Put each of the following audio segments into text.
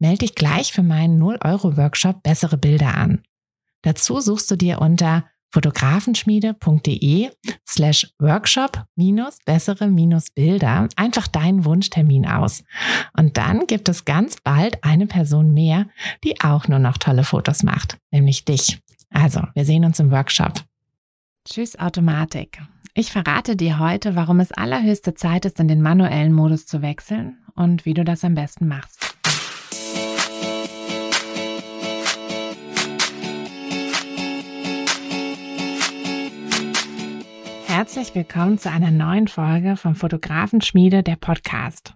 Melde dich gleich für meinen 0-Euro-Workshop Bessere Bilder an. Dazu suchst du dir unter fotografenschmiede.de slash workshop minus bessere minus Bilder einfach deinen Wunschtermin aus. Und dann gibt es ganz bald eine Person mehr, die auch nur noch tolle Fotos macht, nämlich dich. Also, wir sehen uns im Workshop. Tschüss Automatik. Ich verrate dir heute, warum es allerhöchste Zeit ist, in den manuellen Modus zu wechseln und wie du das am besten machst. Herzlich willkommen zu einer neuen Folge vom Fotografenschmiede, der Podcast.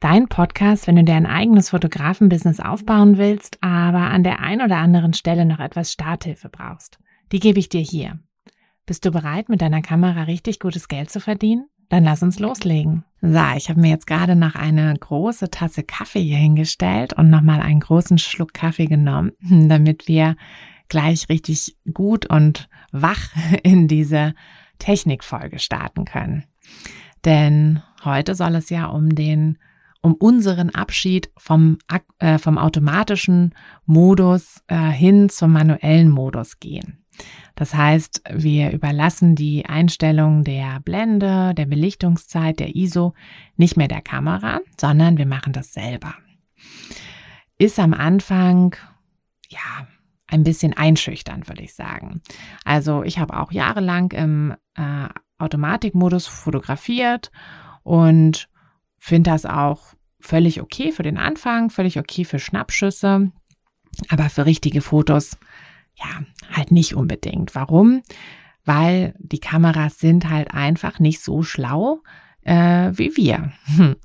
Dein Podcast, wenn du dir ein eigenes Fotografenbusiness aufbauen willst, aber an der einen oder anderen Stelle noch etwas Starthilfe brauchst. Die gebe ich dir hier. Bist du bereit, mit deiner Kamera richtig gutes Geld zu verdienen? Dann lass uns loslegen. So, ich habe mir jetzt gerade noch eine große Tasse Kaffee hier hingestellt und nochmal einen großen Schluck Kaffee genommen, damit wir gleich richtig gut und wach in diese Technikfolge starten können. Denn heute soll es ja um den um unseren Abschied vom, äh, vom automatischen Modus äh, hin zum manuellen Modus gehen. Das heißt, wir überlassen die Einstellung der Blende, der Belichtungszeit, der ISO nicht mehr der Kamera, sondern wir machen das selber. Ist am Anfang, ja, ein bisschen einschüchternd, würde ich sagen. Also ich habe auch jahrelang im äh, Automatikmodus fotografiert und finde das auch völlig okay für den Anfang, völlig okay für Schnappschüsse, aber für richtige Fotos ja, halt nicht unbedingt. Warum? Weil die Kameras sind halt einfach nicht so schlau äh, wie wir.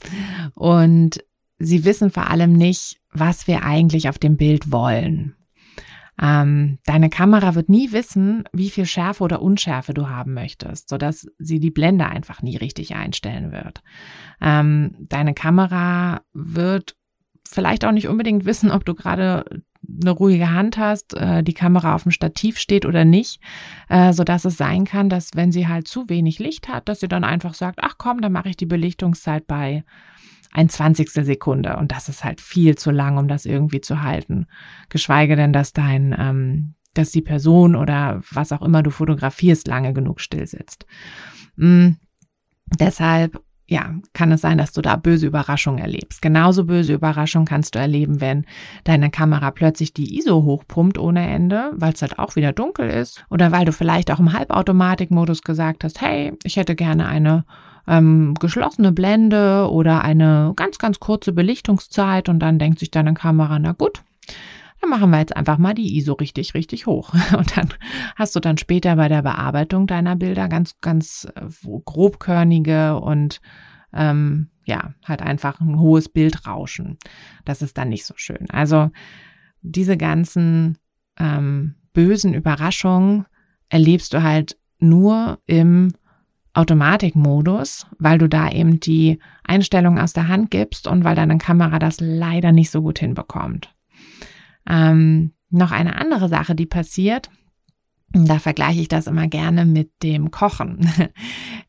Und sie wissen vor allem nicht, was wir eigentlich auf dem Bild wollen. Ähm, deine Kamera wird nie wissen, wie viel Schärfe oder Unschärfe du haben möchtest, sodass sie die Blende einfach nie richtig einstellen wird. Ähm, deine Kamera wird vielleicht auch nicht unbedingt wissen, ob du gerade eine ruhige Hand hast, äh, die Kamera auf dem Stativ steht oder nicht, äh, so dass es sein kann, dass wenn sie halt zu wenig Licht hat, dass sie dann einfach sagt, ach komm, dann mache ich die Belichtungszeit bei ein Zwanzigstel Sekunde und das ist halt viel zu lang, um das irgendwie zu halten. Geschweige denn, dass dein, ähm, dass die Person oder was auch immer du fotografierst lange genug still sitzt. Mm, deshalb ja, kann es sein, dass du da böse Überraschungen erlebst. Genauso böse Überraschungen kannst du erleben, wenn deine Kamera plötzlich die ISO hochpumpt ohne Ende, weil es halt auch wieder dunkel ist oder weil du vielleicht auch im Halbautomatikmodus gesagt hast, hey, ich hätte gerne eine ähm, geschlossene Blende oder eine ganz, ganz kurze Belichtungszeit und dann denkt sich deine Kamera, na gut, dann machen wir jetzt einfach mal die ISO richtig, richtig hoch. Und dann hast du dann später bei der Bearbeitung deiner Bilder ganz, ganz äh, grobkörnige und ähm, ja, halt einfach ein hohes Bildrauschen. Das ist dann nicht so schön. Also diese ganzen ähm, bösen Überraschungen erlebst du halt nur im Automatikmodus, weil du da eben die Einstellung aus der Hand gibst und weil deine Kamera das leider nicht so gut hinbekommt. Ähm, noch eine andere Sache, die passiert, da vergleiche ich das immer gerne mit dem Kochen.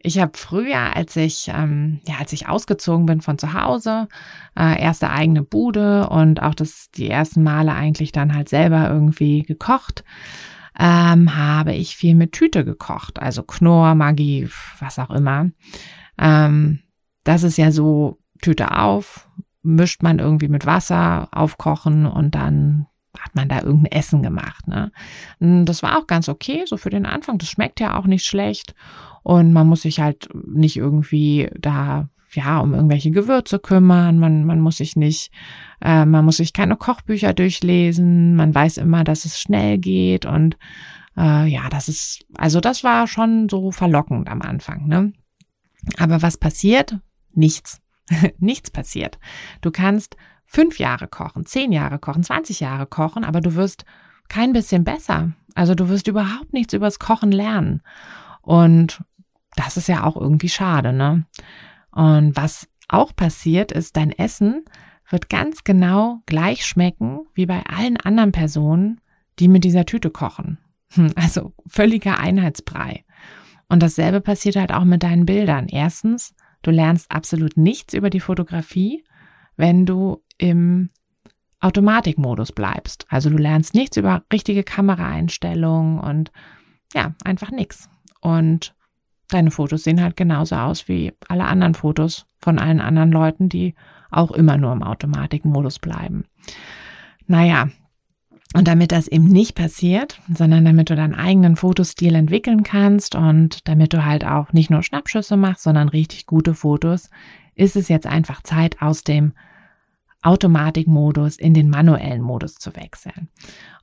Ich habe früher, als ich ähm, ja, als ich ausgezogen bin von zu Hause, äh, erste eigene Bude und auch das die ersten Male eigentlich dann halt selber irgendwie gekocht, ähm, habe ich viel mit Tüte gekocht, also Knorr, Maggi, was auch immer. Ähm, das ist ja so Tüte auf, mischt man irgendwie mit Wasser, aufkochen und dann hat man da irgendein Essen gemacht. Ne? Das war auch ganz okay, so für den Anfang. Das schmeckt ja auch nicht schlecht. Und man muss sich halt nicht irgendwie da ja um irgendwelche Gewürze kümmern. Man, man muss sich nicht, äh, man muss sich keine Kochbücher durchlesen. Man weiß immer, dass es schnell geht. Und äh, ja, das ist, also das war schon so verlockend am Anfang. Ne? Aber was passiert? Nichts. Nichts passiert. Du kannst fünf Jahre kochen, zehn Jahre kochen, 20 Jahre kochen, aber du wirst kein bisschen besser. Also du wirst überhaupt nichts übers Kochen lernen. Und das ist ja auch irgendwie schade, ne? Und was auch passiert ist, dein Essen wird ganz genau gleich schmecken wie bei allen anderen Personen, die mit dieser Tüte kochen. Hm, also völliger Einheitsbrei. Und dasselbe passiert halt auch mit deinen Bildern. Erstens, du lernst absolut nichts über die Fotografie, wenn du im Automatikmodus bleibst. Also du lernst nichts über richtige Kameraeinstellungen und ja, einfach nichts. Und deine Fotos sehen halt genauso aus wie alle anderen Fotos von allen anderen Leuten, die auch immer nur im Automatikmodus bleiben. Naja, und damit das eben nicht passiert, sondern damit du deinen eigenen Fotostil entwickeln kannst und damit du halt auch nicht nur Schnappschüsse machst, sondern richtig gute Fotos, ist es jetzt einfach Zeit, aus dem Automatikmodus in den manuellen Modus zu wechseln.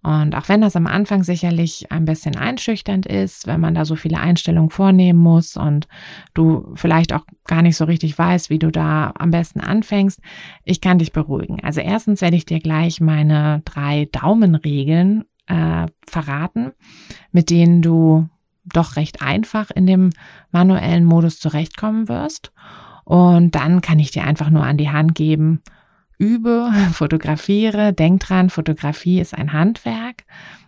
Und auch wenn das am Anfang sicherlich ein bisschen einschüchternd ist, wenn man da so viele Einstellungen vornehmen muss und du vielleicht auch gar nicht so richtig weißt, wie du da am besten anfängst, ich kann dich beruhigen. Also erstens werde ich dir gleich meine drei Daumenregeln äh, verraten, mit denen du doch recht einfach in dem manuellen Modus zurechtkommen wirst. Und dann kann ich dir einfach nur an die Hand geben, übe, fotografiere, denk dran, Fotografie ist ein Handwerk.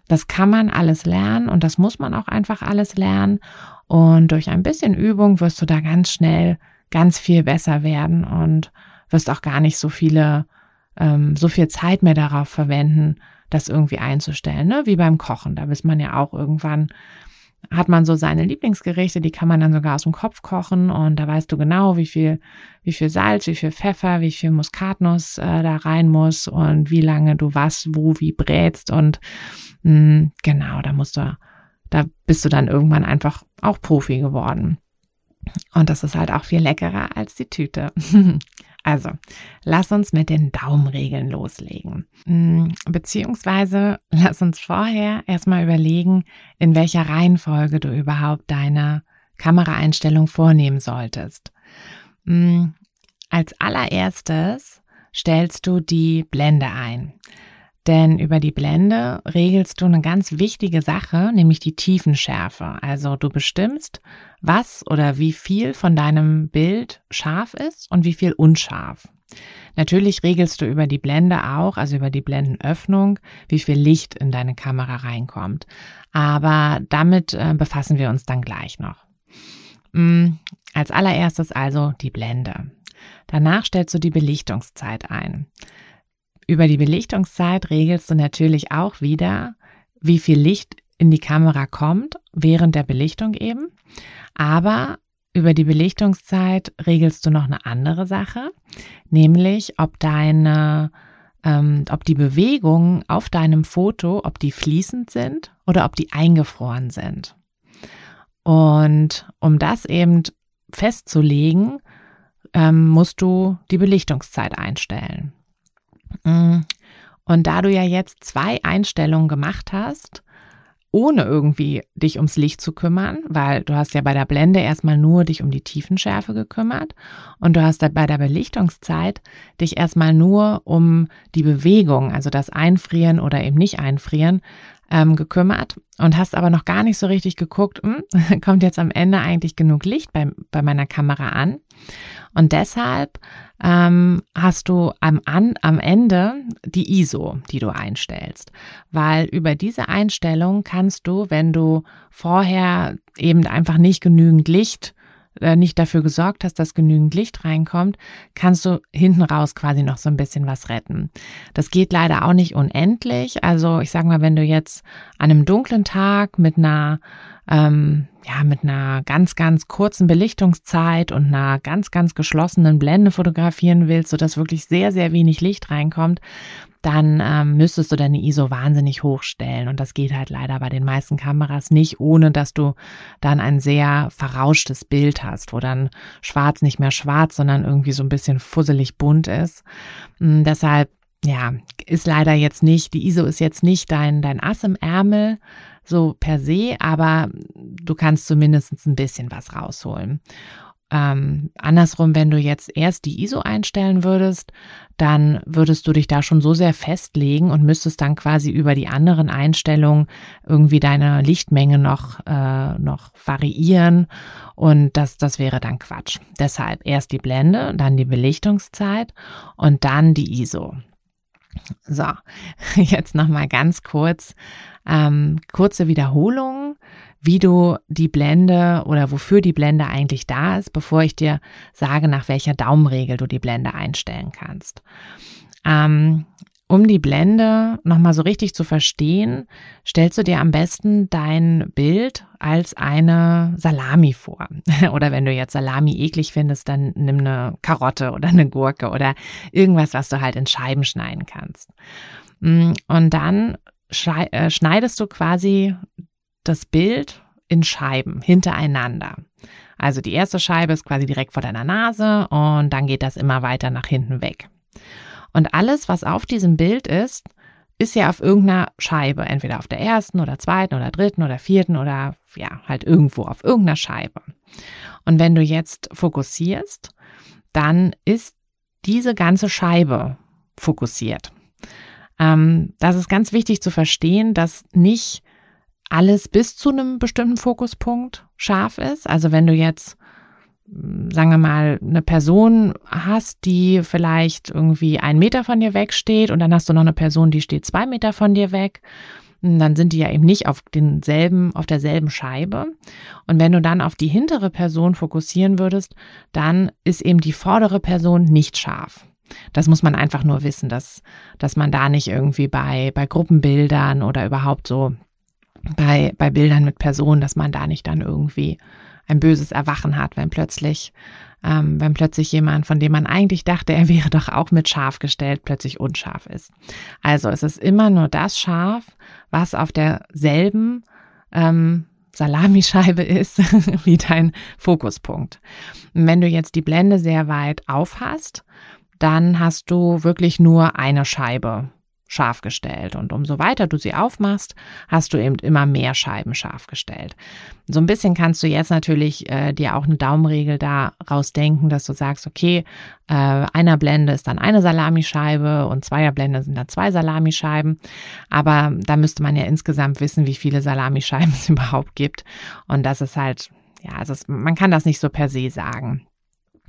Das kann man alles lernen und das muss man auch einfach alles lernen. Und durch ein bisschen Übung wirst du da ganz schnell ganz viel besser werden und wirst auch gar nicht so viele, ähm, so viel Zeit mehr darauf verwenden, das irgendwie einzustellen, ne? Wie beim Kochen. Da ist man ja auch irgendwann hat man so seine Lieblingsgerichte, die kann man dann sogar aus dem Kopf kochen und da weißt du genau, wie viel, wie viel Salz, wie viel Pfeffer, wie viel Muskatnuss äh, da rein muss und wie lange du was, wo, wie brätst und mh, hm, genau, da musst du, da bist du dann irgendwann einfach auch Profi geworden. Und das ist halt auch viel leckerer als die Tüte. Also, lass uns mit den Daumenregeln loslegen. Hm, beziehungsweise lass uns vorher erstmal überlegen, in welcher Reihenfolge du überhaupt deine Kameraeinstellung vornehmen solltest. Hm, als allererstes stellst du die Blende ein. Denn über die Blende regelst du eine ganz wichtige Sache, nämlich die Tiefenschärfe. Also du bestimmst, was oder wie viel von deinem Bild scharf ist und wie viel unscharf. Natürlich regelst du über die Blende auch, also über die Blendenöffnung, wie viel Licht in deine Kamera reinkommt. Aber damit äh, befassen wir uns dann gleich noch. Mm, als allererstes also die Blende. Danach stellst du die Belichtungszeit ein. Über die Belichtungszeit regelst du natürlich auch wieder, wie viel Licht in die Kamera kommt, während der Belichtung eben. Aber über die Belichtungszeit regelst du noch eine andere Sache, nämlich ob deine, ähm, ob die Bewegungen auf deinem Foto, ob die fließend sind oder ob die eingefroren sind. Und um das eben festzulegen, ähm, musst du die Belichtungszeit einstellen. Mm. Und da du ja jetzt zwei Einstellungen gemacht hast, ohne irgendwie dich ums Licht zu kümmern, weil du hast ja bei der Blende erstmal nur dich um die Tiefenschärfe gekümmert und du hast da bei der Belichtungszeit dich erstmal nur um die Bewegung, also das Einfrieren oder eben nicht Einfrieren, ähm, gekümmert und hast aber noch gar nicht so richtig geguckt, hm, kommt jetzt am Ende eigentlich genug Licht bei, bei meiner Kamera an. Und deshalb ähm, hast du am, an, am Ende die ISO, die du einstellst. Weil über diese Einstellung kannst du, wenn du vorher eben einfach nicht genügend Licht äh, nicht dafür gesorgt hast, dass genügend Licht reinkommt, kannst du hinten raus quasi noch so ein bisschen was retten. Das geht leider auch nicht unendlich. Also ich sag mal, wenn du jetzt an einem dunklen Tag mit einer ähm, ja, mit einer ganz, ganz kurzen Belichtungszeit und einer ganz, ganz geschlossenen Blende fotografieren willst, sodass wirklich sehr, sehr wenig Licht reinkommt, dann ähm, müsstest du deine ISO wahnsinnig hochstellen. Und das geht halt leider bei den meisten Kameras nicht, ohne dass du dann ein sehr verrauschtes Bild hast, wo dann schwarz nicht mehr schwarz, sondern irgendwie so ein bisschen fusselig bunt ist. Und deshalb, ja, ist leider jetzt nicht, die ISO ist jetzt nicht dein, dein Ass im Ärmel, so per se, aber du kannst zumindest ein bisschen was rausholen. Ähm, andersrum, wenn du jetzt erst die ISO einstellen würdest, dann würdest du dich da schon so sehr festlegen und müsstest dann quasi über die anderen Einstellungen irgendwie deine Lichtmenge noch, äh, noch variieren und das, das wäre dann Quatsch. Deshalb erst die Blende, dann die Belichtungszeit und dann die ISO. So, jetzt nochmal ganz kurz, ähm, kurze Wiederholung wie du die Blende oder wofür die Blende eigentlich da ist, bevor ich dir sage, nach welcher Daumenregel du die Blende einstellen kannst. Ähm, um die Blende nochmal so richtig zu verstehen, stellst du dir am besten dein Bild als eine Salami vor. oder wenn du jetzt Salami eklig findest, dann nimm eine Karotte oder eine Gurke oder irgendwas, was du halt in Scheiben schneiden kannst. Mm, und dann äh, schneidest du quasi das Bild in Scheiben hintereinander. Also die erste Scheibe ist quasi direkt vor deiner Nase und dann geht das immer weiter nach hinten weg. Und alles, was auf diesem Bild ist, ist ja auf irgendeiner Scheibe, entweder auf der ersten oder zweiten oder dritten oder vierten oder ja, halt irgendwo auf irgendeiner Scheibe. Und wenn du jetzt fokussierst, dann ist diese ganze Scheibe fokussiert. Ähm, das ist ganz wichtig zu verstehen, dass nicht alles bis zu einem bestimmten Fokuspunkt scharf ist. Also wenn du jetzt, sagen wir mal, eine Person hast, die vielleicht irgendwie einen Meter von dir wegsteht und dann hast du noch eine Person, die steht zwei Meter von dir weg, hm, dann sind die ja eben nicht auf denselben, auf derselben Scheibe. Und wenn du dann auf die hintere Person fokussieren würdest, dann ist eben die vordere Person nicht scharf. Das muss man einfach nur wissen, dass, dass man da nicht irgendwie bei, bei Gruppenbildern oder überhaupt so bei, bei Bildern mit Personen, dass man da nicht dann irgendwie ein böses Erwachen hat, wenn plötzlich, ähm, wenn plötzlich jemand, von dem man eigentlich dachte, er wäre doch auch mit scharf gestellt, plötzlich unscharf ist. Also es ist immer nur das Scharf, was auf derselben ähm, Salamischeibe ist wie dein Fokuspunkt. Und wenn du jetzt die Blende sehr weit auf hast, dann hast du wirklich nur eine Scheibe scharf gestellt. Und umso weiter du sie aufmachst, hast du eben immer mehr Scheiben scharf gestellt. So ein bisschen kannst du jetzt natürlich äh, dir auch eine Daumenregel da rausdenken, dass du sagst, okay, äh, einer Blende ist dann eine Salamischeibe und zweier Blende sind dann zwei Salamischeiben. Aber da müsste man ja insgesamt wissen, wie viele Salamischeiben es überhaupt gibt. Und das ist halt, ja, also es, man kann das nicht so per se sagen.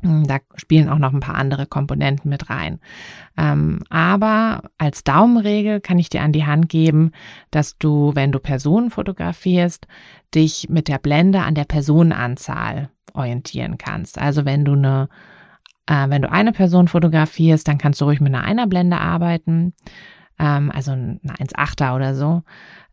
Da spielen auch noch ein paar andere Komponenten mit rein. Ähm, aber als Daumenregel kann ich dir an die Hand geben, dass du, wenn du Personen fotografierst, dich mit der Blende an der Personenanzahl orientieren kannst. Also wenn du eine, äh, wenn du eine Person fotografierst, dann kannst du ruhig mit einer Einerblende arbeiten, ähm, also eine 1,8er oder so.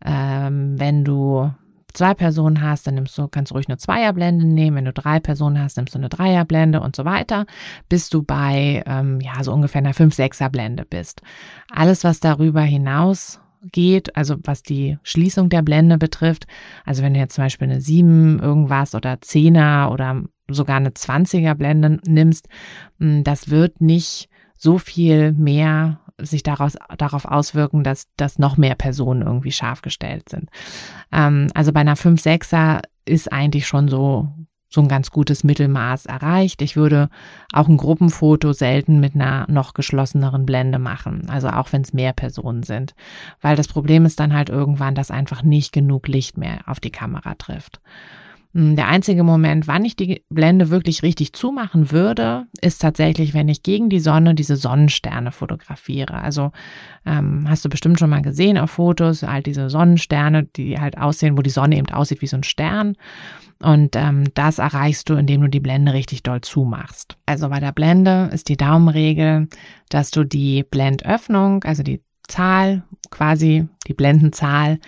Ähm, wenn du zwei Personen hast, dann nimmst du, kannst du ruhig eine Zweierblende nehmen. Wenn du drei Personen hast, nimmst du eine Dreierblende und so weiter, bis du bei ähm, ja so ungefähr einer 5-6er Blende bist. Alles, was darüber hinaus geht, also was die Schließung der Blende betrifft, also wenn du jetzt zum Beispiel eine 7 irgendwas oder 10er oder sogar eine 20er Blende nimmst, hm, das wird nicht so viel mehr sich daraus, darauf auswirken, dass, dass noch mehr Personen irgendwie scharf gestellt sind. Ähm, also bei einer 5-6er ist eigentlich schon so, so ein ganz gutes Mittelmaß erreicht. Ich würde auch ein Gruppenfoto selten mit einer noch geschlosseneren Blende machen, also auch wenn es mehr Personen sind, weil das Problem ist dann halt irgendwann, dass einfach nicht genug Licht mehr auf die Kamera trifft. Hm, der einzige Moment, wann ich die Blende wirklich richtig zumachen würde, ist tatsächlich, wenn ich gegen die Sonne diese Sonnensterne fotografiere. Also ähm, hast du bestimmt schon mal gesehen auf Fotos, halt diese Sonnensterne, die halt aussehen, wo die Sonne eben aussieht wie so ein Stern. Und ähm, das erreichst du, indem du die Blende richtig doll zumachst. Also bei der Blende ist die Daumenregel, dass du die Blendöffnung, also die Zahl, quasi die Blendenzahl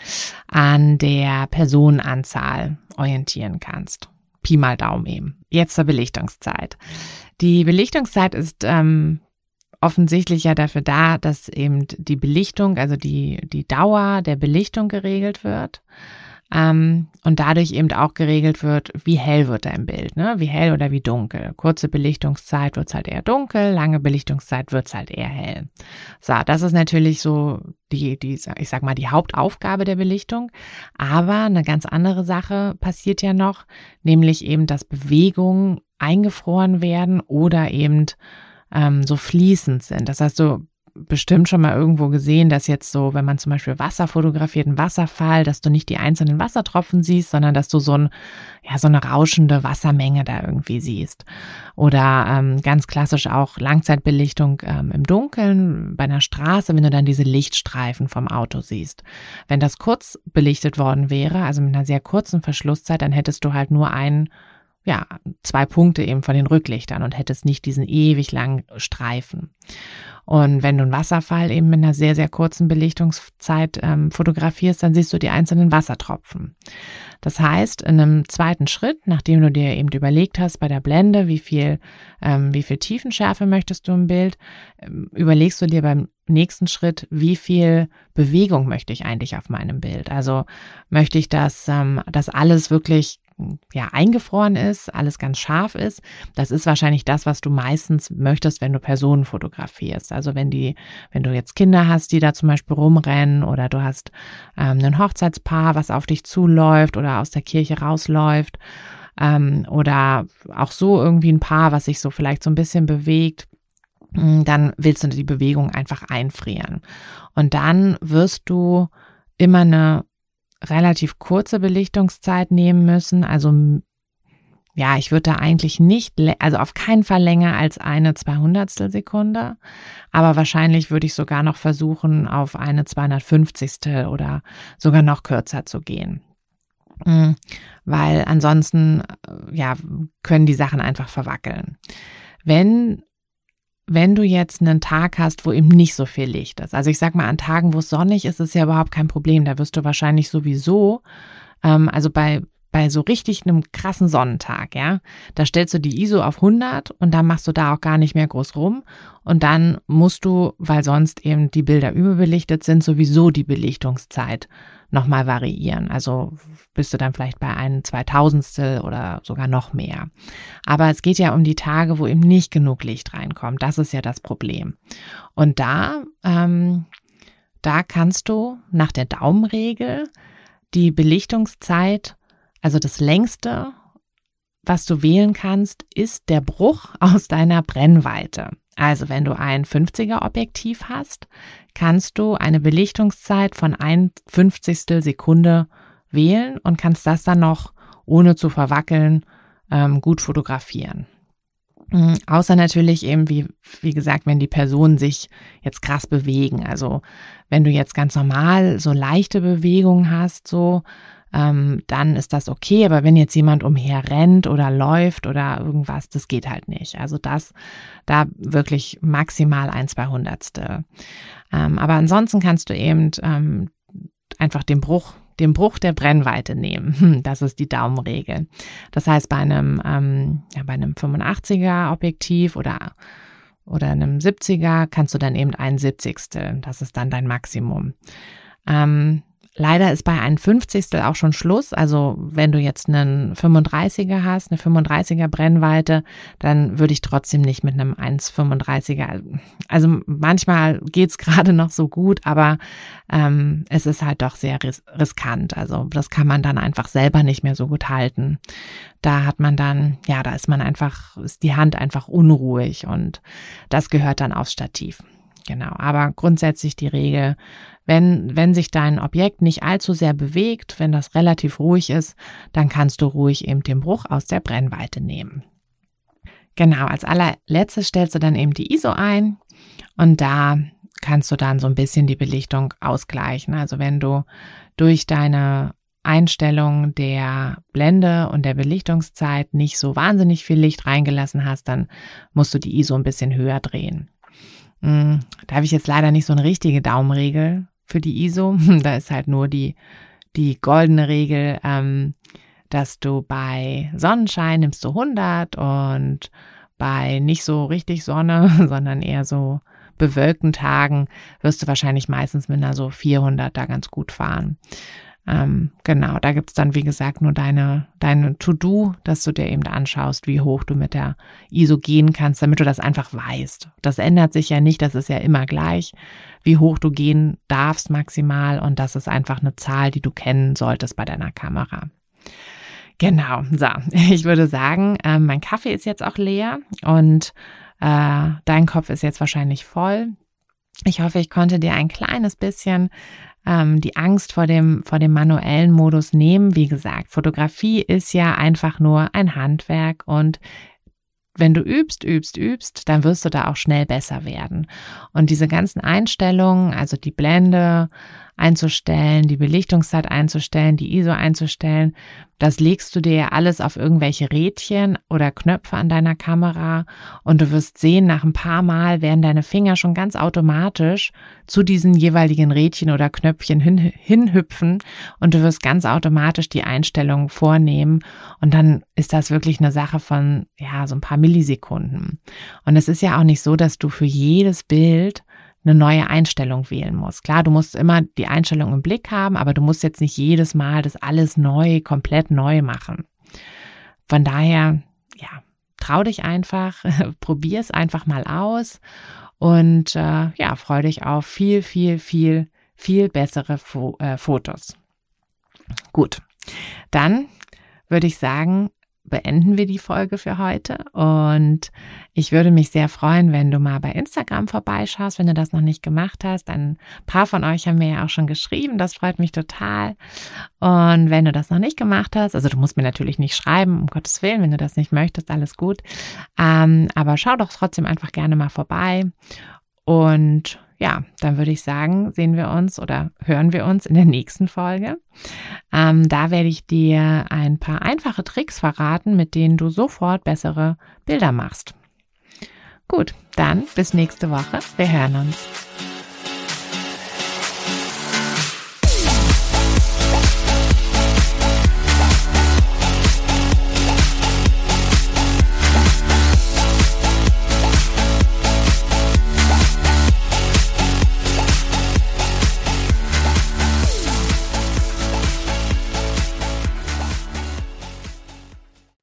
an der Personenanzahl orientieren kannst. Pi mal Daumen eben. Jetzt zur Belichtungszeit. Die Belichtungszeit ist ähm, offensichtlich ja dafür da, dass eben die Belichtung, also die, die Dauer der Belichtung geregelt wird und dadurch eben auch geregelt wird, wie hell wird dein Bild, ne? wie hell oder wie dunkel. Kurze Belichtungszeit wird es halt eher dunkel, lange Belichtungszeit wird es halt eher hell. So, das ist natürlich so die, die, ich sag mal, die Hauptaufgabe der Belichtung. Aber eine ganz andere Sache passiert ja noch, nämlich eben, dass Bewegung eingefroren werden oder eben ähm, so fließend sind. Das heißt, du bestimmt schon mal irgendwo gesehen, dass jetzt so, wenn man zum Beispiel Wasser fotografiert, einen Wasserfall, dass du nicht die einzelnen Wassertropfen siehst, sondern dass du so ein, ja, so eine rauschende Wassermenge da irgendwie siehst. Oder ähm, ganz klassisch auch Langzeitbelichtung ähm, im Dunkeln bei einer Straße, wenn du dann diese Lichtstreifen vom Auto siehst. Wenn das kurz belichtet worden wäre, also mit einer sehr kurzen Verschlusszeit, dann hättest du halt nur einen ja, zwei Punkte eben von den Rücklichtern und hättest nicht diesen ewig langen Streifen. Und wenn du einen Wasserfall eben mit einer sehr, sehr kurzen Belichtungszeit ähm, fotografierst, dann siehst du die einzelnen Wassertropfen. Das heißt, in einem zweiten Schritt, nachdem du dir eben überlegt hast bei der Blende, wie viel, ähm, wie viel Tiefenschärfe möchtest du im Bild, ähm, überlegst du dir beim nächsten Schritt, wie viel Bewegung möchte ich eigentlich auf meinem Bild? Also möchte ich, dass, ähm, dass alles wirklich ja, eingefroren ist, alles ganz scharf ist. Das ist wahrscheinlich das, was du meistens möchtest, wenn du Personen fotografierst. Also wenn die, wenn du jetzt Kinder hast, die da zum Beispiel rumrennen oder du hast ähm, ein Hochzeitspaar, was auf dich zuläuft oder aus der Kirche rausläuft ähm, oder auch so irgendwie ein Paar, was sich so vielleicht so ein bisschen bewegt mm, dann willst du die Bewegung einfach einfrieren. Und dann wirst du immer eine relativ kurze Belichtungszeit nehmen müssen. Also ja, ich würde da eigentlich nicht, also auf keinen Fall länger als eine Zweihundertstel Sekunde, aber wahrscheinlich würde ich sogar noch versuchen, auf eine 250. oder sogar noch kürzer zu gehen. Hm, weil ansonsten, äh, ja, können die Sachen einfach verwackeln. Wenn wenn du jetzt einen Tag hast, wo eben nicht so viel Licht ist. Also ich sag mal, an Tagen, wo es sonnig ist, ist ja überhaupt kein Problem. Da wirst du wahrscheinlich sowieso, ähm, also bei bei so richtig einem krassen Sonnentag, ja, da stellst du die ISO auf 100 und dann machst du da auch gar nicht mehr groß rum und dann musst du, weil sonst eben die Bilder überbelichtet sind, sowieso die Belichtungszeit nochmal variieren. Also bist du dann vielleicht bei einem Zweitausendstel oder sogar noch mehr. Aber es geht ja um die Tage, wo eben nicht genug Licht reinkommt. Das ist ja das Problem. Und da, ähm, da kannst du nach der Daumenregel die Belichtungszeit, also das längste, was du wählen kannst, ist der Bruch aus deiner Brennweite. Also wenn du ein 50er Objektiv hast, kannst du eine Belichtungszeit von ein Fünfzigstel Sekunde wählen und kannst das dann noch, ohne zu verwackeln, ähm, gut fotografieren. Mhm, außer natürlich eben, wie, wie gesagt, wenn die Personen sich jetzt krass bewegen. Also wenn du jetzt ganz normal so leichte Bewegungen hast, so, ähm, dann ist das okay. Aber wenn jetzt jemand umher rennt oder läuft oder irgendwas, das geht halt nicht. Also das, da wirklich maximal ein, zwei Hundertstel. Ähm, aber ansonsten kannst du eben ähm, einfach den Bruch den Bruch der Brennweite nehmen. Das ist die Daumenregel. Das heißt, bei einem, ähm, ja, bei einem 85er Objektiv oder, oder einem 70er kannst du dann eben ein Siebzigstel. Das ist dann dein Maximum. Ähm, Leider ist bei einem 50. auch schon Schluss. Also wenn du jetzt einen 35er hast, eine 35er Brennweite, dann würde ich trotzdem nicht mit einem 1,35er. Also manchmal geht's gerade noch so gut, aber ähm, es ist halt doch sehr ris riskant. Also das kann man dann einfach selber nicht mehr so gut halten. Da hat man dann, ja, da ist man einfach, ist die Hand einfach unruhig und das gehört dann aufs Stativ. Genau. Aber grundsätzlich die Regel, wenn, wenn sich dein Objekt nicht allzu sehr bewegt, wenn das relativ ruhig ist, dann kannst du ruhig eben den Bruch aus der Brennweite nehmen. Genau, als allerletztes stellst du dann eben die ISO ein und da kannst du dann so ein bisschen die Belichtung ausgleichen. Also wenn du durch deine Einstellung der Blende und der Belichtungszeit nicht so wahnsinnig viel Licht reingelassen hast, dann musst du die ISO ein bisschen höher drehen. Hm, da habe ich jetzt leider nicht so eine richtige Daumenregel für die ISO. Da ist halt nur die, die goldene Regel, ähm, dass du bei Sonnenschein nimmst du 100 und bei nicht so richtig Sonne, sondern eher so bewölkten Tagen wirst du wahrscheinlich meistens mit einer so 400 da ganz gut fahren. Ähm, genau, da gibt's dann, wie gesagt, nur deine, deine To-Do, dass du dir eben anschaust, wie hoch du mit der ISO gehen kannst, damit du das einfach weißt. Das ändert sich ja nicht, das ist ja immer gleich, wie hoch du gehen darfst maximal und das ist einfach eine Zahl, die du kennen solltest bei deiner Kamera. Genau, so. Ich würde sagen, äh, mein Kaffee ist jetzt auch leer und äh, dein Kopf ist jetzt wahrscheinlich voll. Ich hoffe, ich konnte dir ein kleines bisschen ähm, die Angst vor dem, vor dem manuellen Modus nehmen. Wie gesagt, Fotografie ist ja einfach nur ein Handwerk und wenn du übst, übst, übst, dann wirst du da auch schnell besser werden. Und diese ganzen Einstellungen, also die Blende, einzustellen, die Belichtungszeit einzustellen, die ISO einzustellen. Das legst du dir ja alles auf irgendwelche Rädchen oder Knöpfe an deiner Kamera und du wirst sehen, nach ein paar Mal werden deine Finger schon ganz automatisch zu diesen jeweiligen Rädchen oder Knöpfchen hin, hinhüpfen und du wirst ganz automatisch die Einstellungen vornehmen und dann ist das wirklich eine Sache von, ja, so ein paar Millisekunden. Und es ist ja auch nicht so, dass du für jedes Bild eine neue Einstellung wählen musst. Klar, du musst immer die Einstellung im Blick haben, aber du musst jetzt nicht jedes Mal das alles neu, komplett neu machen. Von daher, ja, trau dich einfach, probier es einfach mal aus und äh, ja, freu dich auf viel, viel, viel, viel bessere Fo äh, Fotos. Gut, dann würde ich sagen, beenden wir die Folge für heute. Und ich würde mich sehr freuen, wenn du mal bei Instagram vorbeischaust, wenn du das noch nicht gemacht hast. Ein paar von euch haben mir ja auch schon geschrieben. Das freut mich total. Und wenn du das noch nicht gemacht hast, also du musst mir natürlich nicht schreiben, um Gottes Willen, wenn du das nicht möchtest, alles gut. Ähm, aber schau doch trotzdem einfach gerne mal vorbei. Und ja, dann würde ich sagen, sehen wir uns oder hören wir uns in der nächsten Folge. Ähm, da werde ich dir ein paar einfache Tricks verraten, mit denen du sofort bessere Bilder machst. Gut, dann bis nächste Woche. Wir hören uns.